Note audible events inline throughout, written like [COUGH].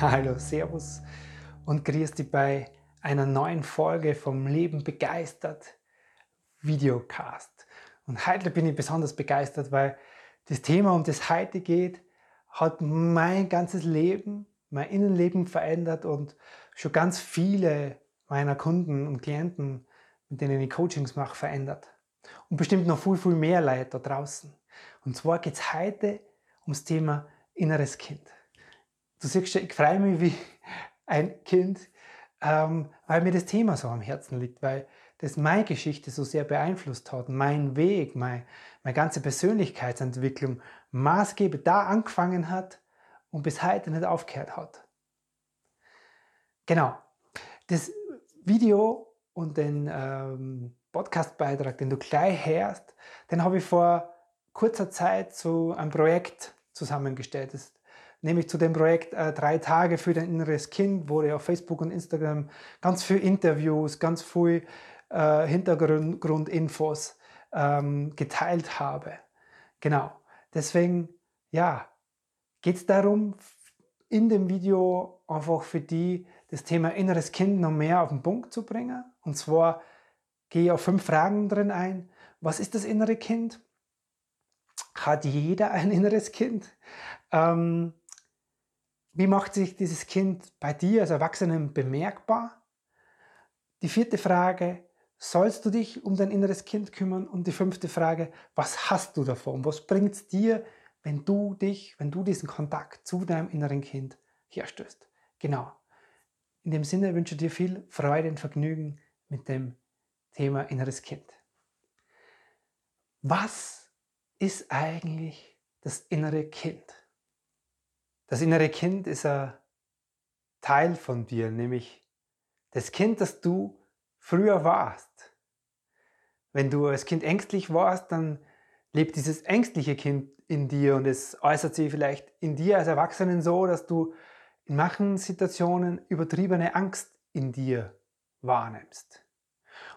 [LAUGHS] Hallo, Servus und grüß dich bei einer neuen Folge vom Leben begeistert Videocast. Und heute bin ich besonders begeistert, weil das Thema, um das heute geht, hat mein ganzes Leben, mein Innenleben verändert und schon ganz viele meiner Kunden und Klienten, mit denen ich Coachings mache, verändert. Und bestimmt noch viel, viel mehr Leute da draußen. Und zwar geht es heute ums Thema inneres Kind. Du siehst schon, ich freue mich wie ein Kind, ähm, weil mir das Thema so am Herzen liegt, weil das meine Geschichte so sehr beeinflusst hat, mein Weg, mein, meine ganze Persönlichkeitsentwicklung maßgeblich da angefangen hat und bis heute nicht aufgehört hat. Genau, das Video und den ähm, Podcastbeitrag, den du gleich hörst, den habe ich vor kurzer Zeit zu einem Projekt zusammengestellt. Das nämlich zu dem Projekt äh, Drei Tage für dein inneres Kind, wo ich auf Facebook und Instagram ganz viel Interviews, ganz viel äh, Hintergrundinfos ähm, geteilt habe. Genau. Deswegen, ja, geht es darum, in dem Video einfach für die das Thema inneres Kind noch mehr auf den Punkt zu bringen. Und zwar gehe ich auf fünf Fragen drin ein. Was ist das innere Kind? Hat jeder ein [LAUGHS] inneres Kind? Ähm, wie macht sich dieses Kind bei dir als Erwachsenen bemerkbar? Die vierte Frage, sollst du dich um dein inneres Kind kümmern? Und die fünfte Frage, was hast du davon? Was bringt es dir, wenn du dich, wenn du diesen Kontakt zu deinem inneren Kind herstellst? Genau. In dem Sinne wünsche ich dir viel Freude und Vergnügen mit dem Thema inneres Kind. Was ist eigentlich das innere Kind? Das innere Kind ist ein Teil von dir, nämlich das Kind, das du früher warst. Wenn du als Kind ängstlich warst, dann lebt dieses ängstliche Kind in dir und es äußert sich vielleicht in dir als Erwachsenen so, dass du in manchen Situationen übertriebene Angst in dir wahrnimmst.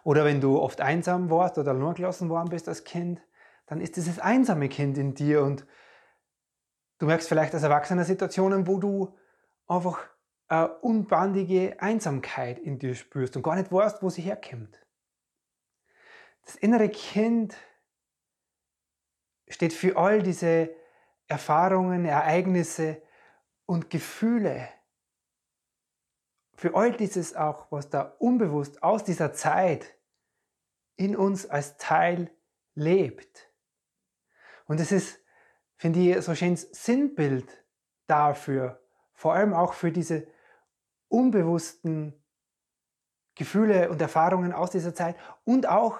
Oder wenn du oft einsam warst oder nur gelassen worden bist als Kind, dann ist dieses einsame Kind in dir und Du merkst vielleicht als Erwachsener Situationen, wo du einfach eine unbandige Einsamkeit in dir spürst und gar nicht weißt, wo sie herkommt. Das innere Kind steht für all diese Erfahrungen, Ereignisse und Gefühle, für all dieses auch, was da unbewusst aus dieser Zeit in uns als Teil lebt. Und es ist finde ich so ein schönes Sinnbild dafür, vor allem auch für diese unbewussten Gefühle und Erfahrungen aus dieser Zeit und auch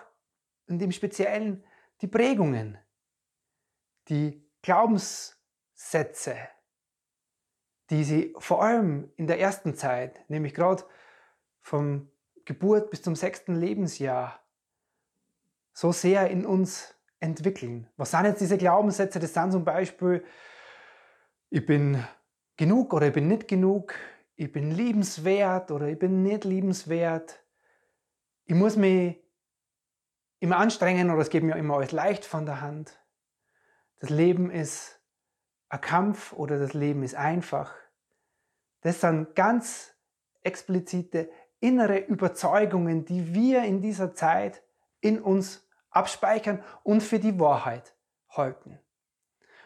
und im Speziellen die Prägungen, die Glaubenssätze, die sie vor allem in der ersten Zeit, nämlich gerade vom Geburt bis zum sechsten Lebensjahr, so sehr in uns entwickeln. Was sind jetzt diese Glaubenssätze? Das sind zum Beispiel, ich bin genug oder ich bin nicht genug, ich bin liebenswert oder ich bin nicht liebenswert, ich muss mich immer anstrengen oder es geht mir immer alles leicht von der Hand. Das Leben ist ein Kampf oder das Leben ist einfach. Das sind ganz explizite innere Überzeugungen, die wir in dieser Zeit in uns abspeichern und für die Wahrheit halten.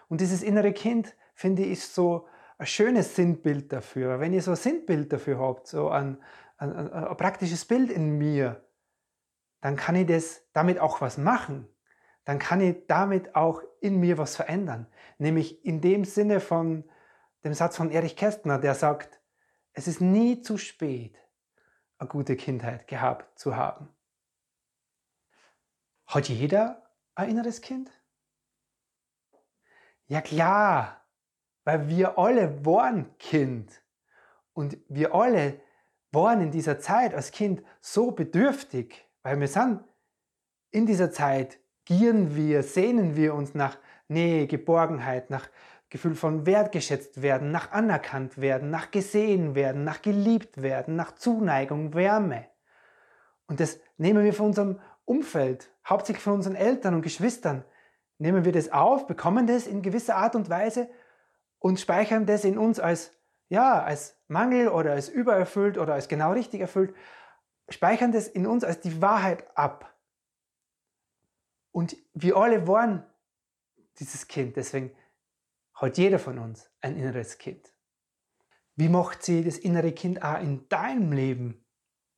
Und dieses innere Kind, finde ich, so ein schönes Sinnbild dafür. Wenn ihr so ein Sinnbild dafür habt, so ein, ein, ein, ein praktisches Bild in mir, dann kann ich das damit auch was machen. Dann kann ich damit auch in mir was verändern. Nämlich in dem Sinne von dem Satz von Erich Kästner, der sagt, es ist nie zu spät, eine gute Kindheit gehabt zu haben. Hat jeder ein inneres Kind? Ja klar, weil wir alle waren Kind. Und wir alle waren in dieser Zeit als Kind so bedürftig, weil wir sind in dieser Zeit, gieren wir, sehnen wir uns nach Nähe, Geborgenheit, nach Gefühl von wertgeschätzt werden, nach anerkannt werden, nach gesehen werden, nach geliebt werden, nach Zuneigung, Wärme. Und das nehmen wir von unserem Umfeld, hauptsächlich von unseren Eltern und Geschwistern, nehmen wir das auf, bekommen das in gewisser Art und Weise und speichern das in uns als, ja, als Mangel oder als übererfüllt oder als genau richtig erfüllt, speichern das in uns als die Wahrheit ab. Und wir alle waren dieses Kind, deswegen hat jeder von uns ein inneres Kind. Wie macht sie das innere Kind auch in deinem Leben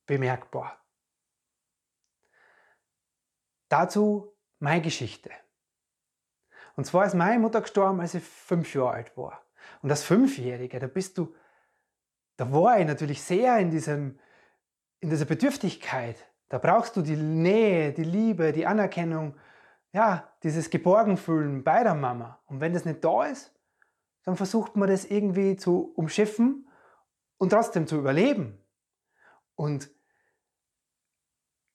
bemerkbar? Dazu meine Geschichte. Und zwar ist meine Mutter gestorben, als ich fünf Jahre alt war. Und als Fünfjähriger, da bist du, da war ich natürlich sehr in, diesem, in dieser Bedürftigkeit. Da brauchst du die Nähe, die Liebe, die Anerkennung, ja, dieses Geborgenfühlen bei der Mama. Und wenn das nicht da ist, dann versucht man das irgendwie zu umschiffen und trotzdem zu überleben. Und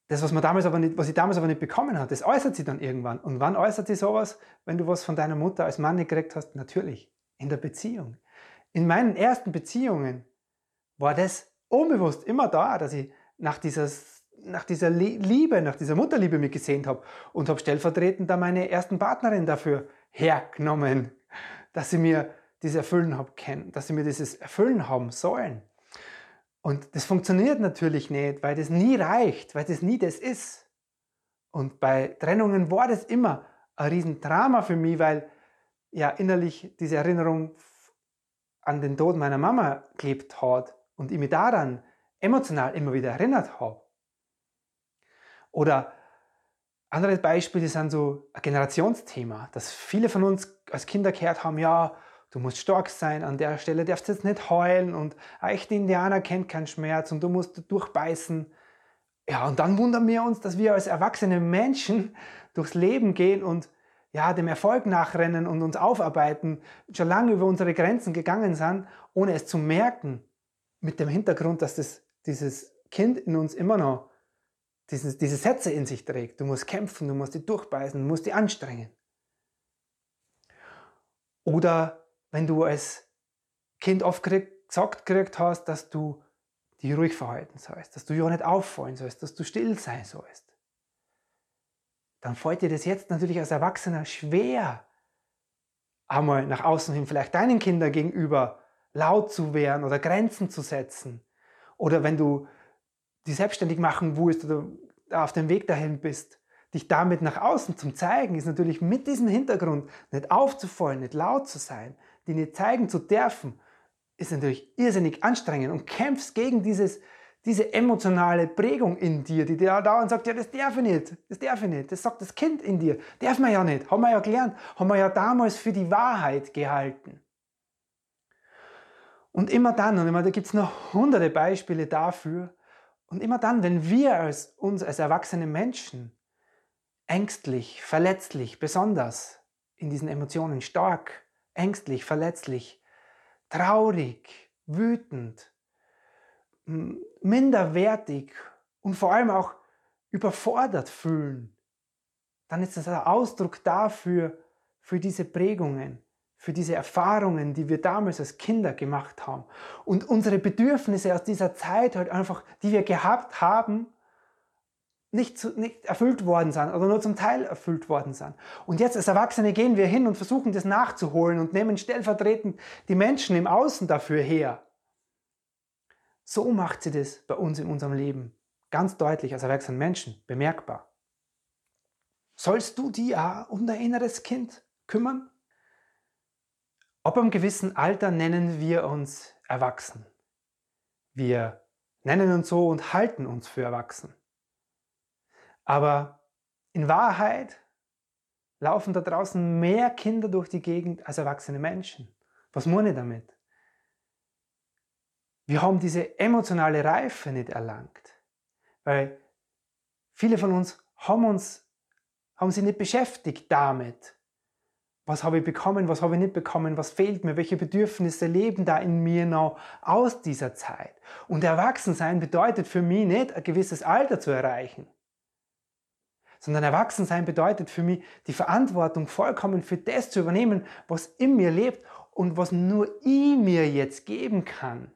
das, was, man damals aber nicht, was ich damals aber nicht bekommen habe, das äußert sich dann irgendwann. Und wann äußert sich sowas, wenn du was von deiner Mutter als Mann nicht gekriegt hast? Natürlich, in der Beziehung. In meinen ersten Beziehungen war das unbewusst immer da, dass ich nach dieser, nach dieser Liebe, nach dieser Mutterliebe mich gesehnt habe und habe stellvertretend da meine ersten Partnerin dafür hergenommen, dass sie mir dieses Erfüllen haben können, dass sie mir dieses Erfüllen haben sollen. Und das funktioniert natürlich nicht, weil das nie reicht, weil das nie das ist. Und bei Trennungen war das immer ein Riesendrama für mich, weil ja innerlich diese Erinnerung an den Tod meiner Mama gelebt hat und ich mich daran emotional immer wieder erinnert habe. Oder andere Beispiele sind so ein Generationsthema, dass viele von uns als Kinder gehört haben, ja, du musst stark sein, an der Stelle darfst jetzt nicht heulen und ein echter Indianer kennt keinen Schmerz und du musst durchbeißen. Ja, und dann wundern wir uns, dass wir als erwachsene Menschen durchs Leben gehen und ja, dem Erfolg nachrennen und uns aufarbeiten, schon lange über unsere Grenzen gegangen sind, ohne es zu merken, mit dem Hintergrund, dass das, dieses Kind in uns immer noch dieses, diese Sätze in sich trägt. Du musst kämpfen, du musst dich durchbeißen, du musst dich anstrengen. Oder wenn du als Kind oft gesagt gekriegt hast, dass du dich ruhig verhalten sollst, dass du ja nicht auffallen sollst, dass du still sein sollst, dann fällt dir das jetzt natürlich als Erwachsener schwer, einmal nach außen hin vielleicht deinen Kindern gegenüber laut zu werden oder Grenzen zu setzen. Oder wenn du die selbstständig machen willst oder auf dem Weg dahin bist, dich damit nach außen zu zeigen, ist natürlich mit diesem Hintergrund nicht aufzufallen, nicht laut zu sein, die nicht zeigen zu dürfen, ist natürlich irrsinnig anstrengend und kämpfst gegen dieses, diese emotionale Prägung in dir, die dir dauernd sagt, ja, das darf ich nicht, das darf ich nicht, das sagt das Kind in dir, darf man ja nicht, haben wir ja gelernt, haben wir ja damals für die Wahrheit gehalten. Und immer dann, und immer, da gibt es noch hunderte Beispiele dafür, und immer dann, wenn wir als, uns als erwachsene Menschen ängstlich, verletzlich, besonders in diesen Emotionen stark ängstlich, verletzlich, traurig, wütend, minderwertig und vor allem auch überfordert fühlen, dann ist das ein Ausdruck dafür, für diese Prägungen, für diese Erfahrungen, die wir damals als Kinder gemacht haben. Und unsere Bedürfnisse aus dieser Zeit halt einfach, die wir gehabt haben, nicht, zu, nicht erfüllt worden sind oder nur zum Teil erfüllt worden sind. Und jetzt als Erwachsene gehen wir hin und versuchen das nachzuholen und nehmen stellvertretend die Menschen im Außen dafür her. So macht sie das bei uns in unserem Leben ganz deutlich als erwachsenen Menschen bemerkbar. Sollst du dich auch um dein inneres Kind kümmern? Ab einem gewissen Alter nennen wir uns erwachsen. Wir nennen uns so und halten uns für erwachsen. Aber in Wahrheit laufen da draußen mehr Kinder durch die Gegend als erwachsene Menschen. Was meine ich damit? Wir haben diese emotionale Reife nicht erlangt, weil viele von uns haben uns haben sich nicht beschäftigt damit, Was habe ich bekommen, was habe ich nicht bekommen, was fehlt mir, welche Bedürfnisse leben da in mir noch aus dieser Zeit. Und Erwachsensein bedeutet für mich nicht, ein gewisses Alter zu erreichen, sondern Erwachsensein bedeutet für mich, die Verantwortung vollkommen für das zu übernehmen, was in mir lebt und was nur ich mir jetzt geben kann.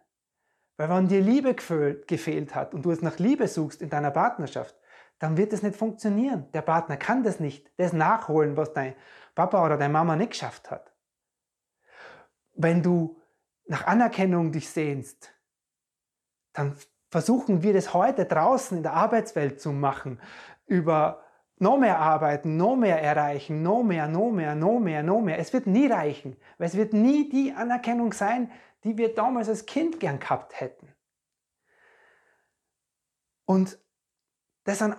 Weil wenn dir Liebe gefehlt hat und du es nach Liebe suchst in deiner Partnerschaft, dann wird es nicht funktionieren. Der Partner kann das nicht, das nachholen, was dein Papa oder deine Mama nicht geschafft hat. Wenn du nach Anerkennung dich sehnst, dann versuchen wir das heute draußen in der Arbeitswelt zu machen, über noch mehr arbeiten, noch mehr erreichen, noch mehr, noch mehr, noch mehr, noch mehr. Es wird nie reichen, weil es wird nie die Anerkennung sein, die wir damals als Kind gern gehabt hätten. Und das sind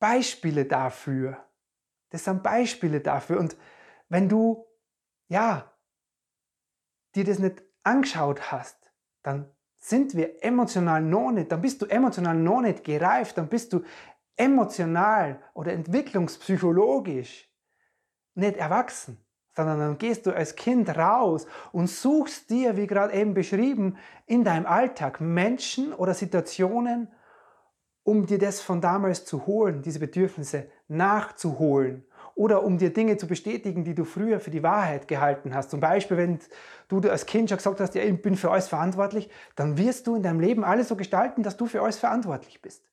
Beispiele dafür. Das sind Beispiele dafür. Und wenn du, ja, dir das nicht angeschaut hast, dann sind wir emotional noch nicht, dann bist du emotional noch nicht gereift, dann bist du emotional oder entwicklungspsychologisch nicht erwachsen, sondern dann gehst du als Kind raus und suchst dir, wie gerade eben beschrieben, in deinem Alltag Menschen oder Situationen, um dir das von damals zu holen, diese Bedürfnisse nachzuholen oder um dir Dinge zu bestätigen, die du früher für die Wahrheit gehalten hast. Zum Beispiel, wenn du als Kind schon gesagt hast, ja, ich bin für alles verantwortlich, dann wirst du in deinem Leben alles so gestalten, dass du für alles verantwortlich bist.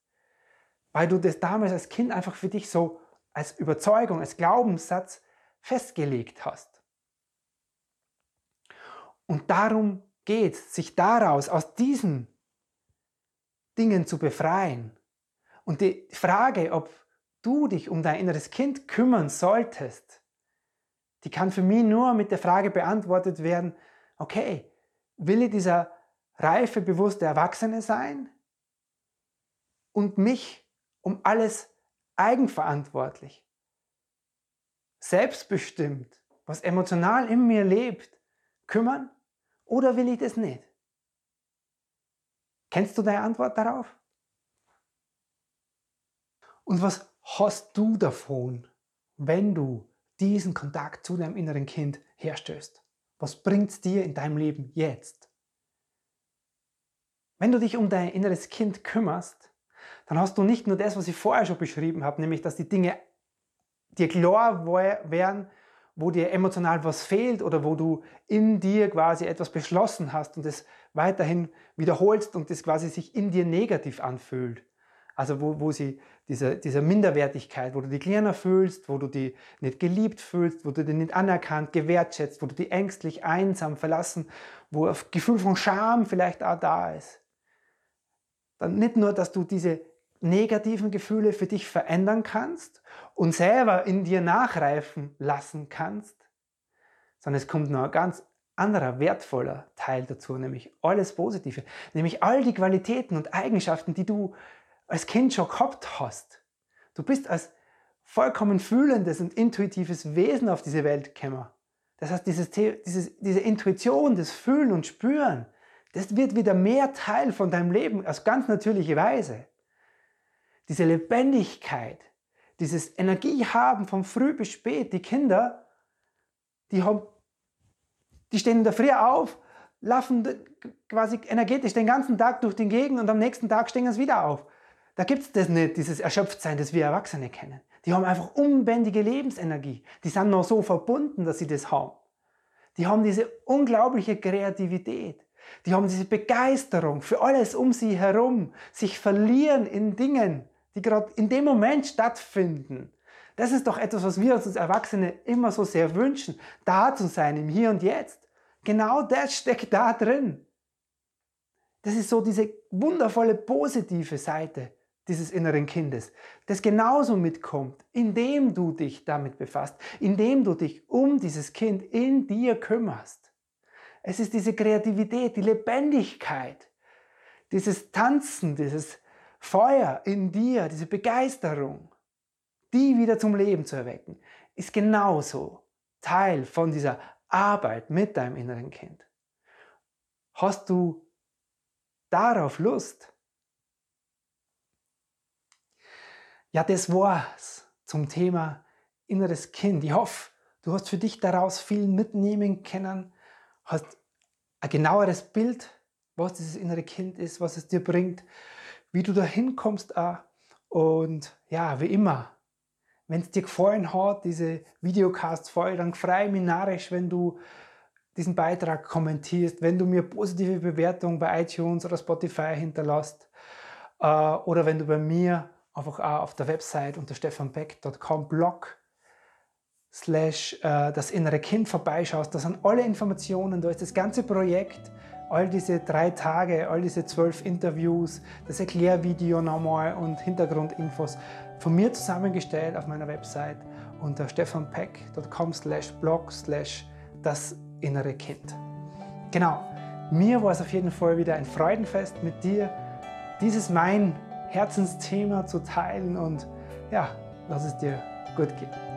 Weil du das damals als Kind einfach für dich so als Überzeugung, als Glaubenssatz festgelegt hast. Und darum geht es, sich daraus, aus diesen Dingen zu befreien und die Frage, ob du dich um dein inneres Kind kümmern solltest, die kann für mich nur mit der Frage beantwortet werden, okay, will ich dieser reife, bewusste Erwachsene sein und mich um alles eigenverantwortlich, selbstbestimmt, was emotional in mir lebt, kümmern oder will ich das nicht? Kennst du deine Antwort darauf? Und was hast du davon, wenn du diesen Kontakt zu deinem inneren Kind herstellst? Was bringt es dir in deinem Leben jetzt? Wenn du dich um dein inneres Kind kümmerst, dann hast du nicht nur das, was ich vorher schon beschrieben habe, nämlich dass die Dinge dir klar werden, wo dir emotional was fehlt oder wo du in dir quasi etwas beschlossen hast und es weiterhin wiederholst und das quasi sich in dir negativ anfühlt. Also wo, wo sie diese, diese Minderwertigkeit, wo du dich kleiner fühlst, wo du dich nicht geliebt fühlst, wo du dich nicht anerkannt, gewertschätzt, wo du dich ängstlich, einsam, verlassen, wo ein Gefühl von Scham vielleicht auch da ist. Dann nicht nur, dass du diese negativen Gefühle für dich verändern kannst und selber in dir nachreifen lassen kannst, sondern es kommt noch ein ganz anderer wertvoller Teil dazu, nämlich alles Positive, nämlich all die Qualitäten und Eigenschaften, die du als Kind schon gehabt hast. Du bist als vollkommen fühlendes und intuitives Wesen auf diese Welt gekommen. Das heißt, dieses, dieses, diese Intuition, das Fühlen und Spüren, das wird wieder mehr Teil von deinem Leben, aus ganz natürlicher Weise. Diese Lebendigkeit, dieses Energiehaben von früh bis spät, die Kinder, die, haben, die stehen in der Früh auf, laufen quasi energetisch den ganzen Tag durch den Gegend und am nächsten Tag stehen sie wieder auf. Da gibt es das nicht, dieses Erschöpftsein, das wir Erwachsene kennen. Die haben einfach unbändige Lebensenergie. Die sind noch so verbunden, dass sie das haben. Die haben diese unglaubliche Kreativität. Die haben diese Begeisterung für alles um sie herum, sich verlieren in Dingen, die gerade in dem Moment stattfinden. Das ist doch etwas, was wir als Erwachsene immer so sehr wünschen, da zu sein im Hier und Jetzt. Genau das steckt da drin. Das ist so diese wundervolle positive Seite dieses inneren Kindes, das genauso mitkommt, indem du dich damit befasst, indem du dich um dieses Kind in dir kümmerst. Es ist diese Kreativität, die Lebendigkeit, dieses Tanzen, dieses Feuer in dir, diese Begeisterung, die wieder zum Leben zu erwecken, ist genauso Teil von dieser Arbeit mit deinem inneren Kind. Hast du darauf Lust? Ja, das war's zum Thema inneres Kind. Ich hoffe, du hast für dich daraus viel mitnehmen können, hast ein genaueres Bild, was dieses innere Kind ist, was es dir bringt, wie du da hinkommst. Und ja, wie immer, wenn es dir gefallen hat, diese Videocast-Folge, dann freue ich mich narrisch, wenn du diesen Beitrag kommentierst, wenn du mir positive Bewertungen bei iTunes oder Spotify hinterlässt äh, oder wenn du bei mir einfach auch auf der Website unter stefanbeck.com Blog slash äh, das innere Kind vorbeischaust. Da sind alle Informationen, da ist das ganze Projekt, all diese drei Tage, all diese zwölf Interviews, das Erklärvideo nochmal und Hintergrundinfos von mir zusammengestellt auf meiner Website unter stefanpeck.com slash blog slash das innere Kind. Genau, mir war es auf jeden Fall wieder ein Freudenfest mit dir, dieses mein Herzensthema zu teilen und ja, lass es dir gut gehen.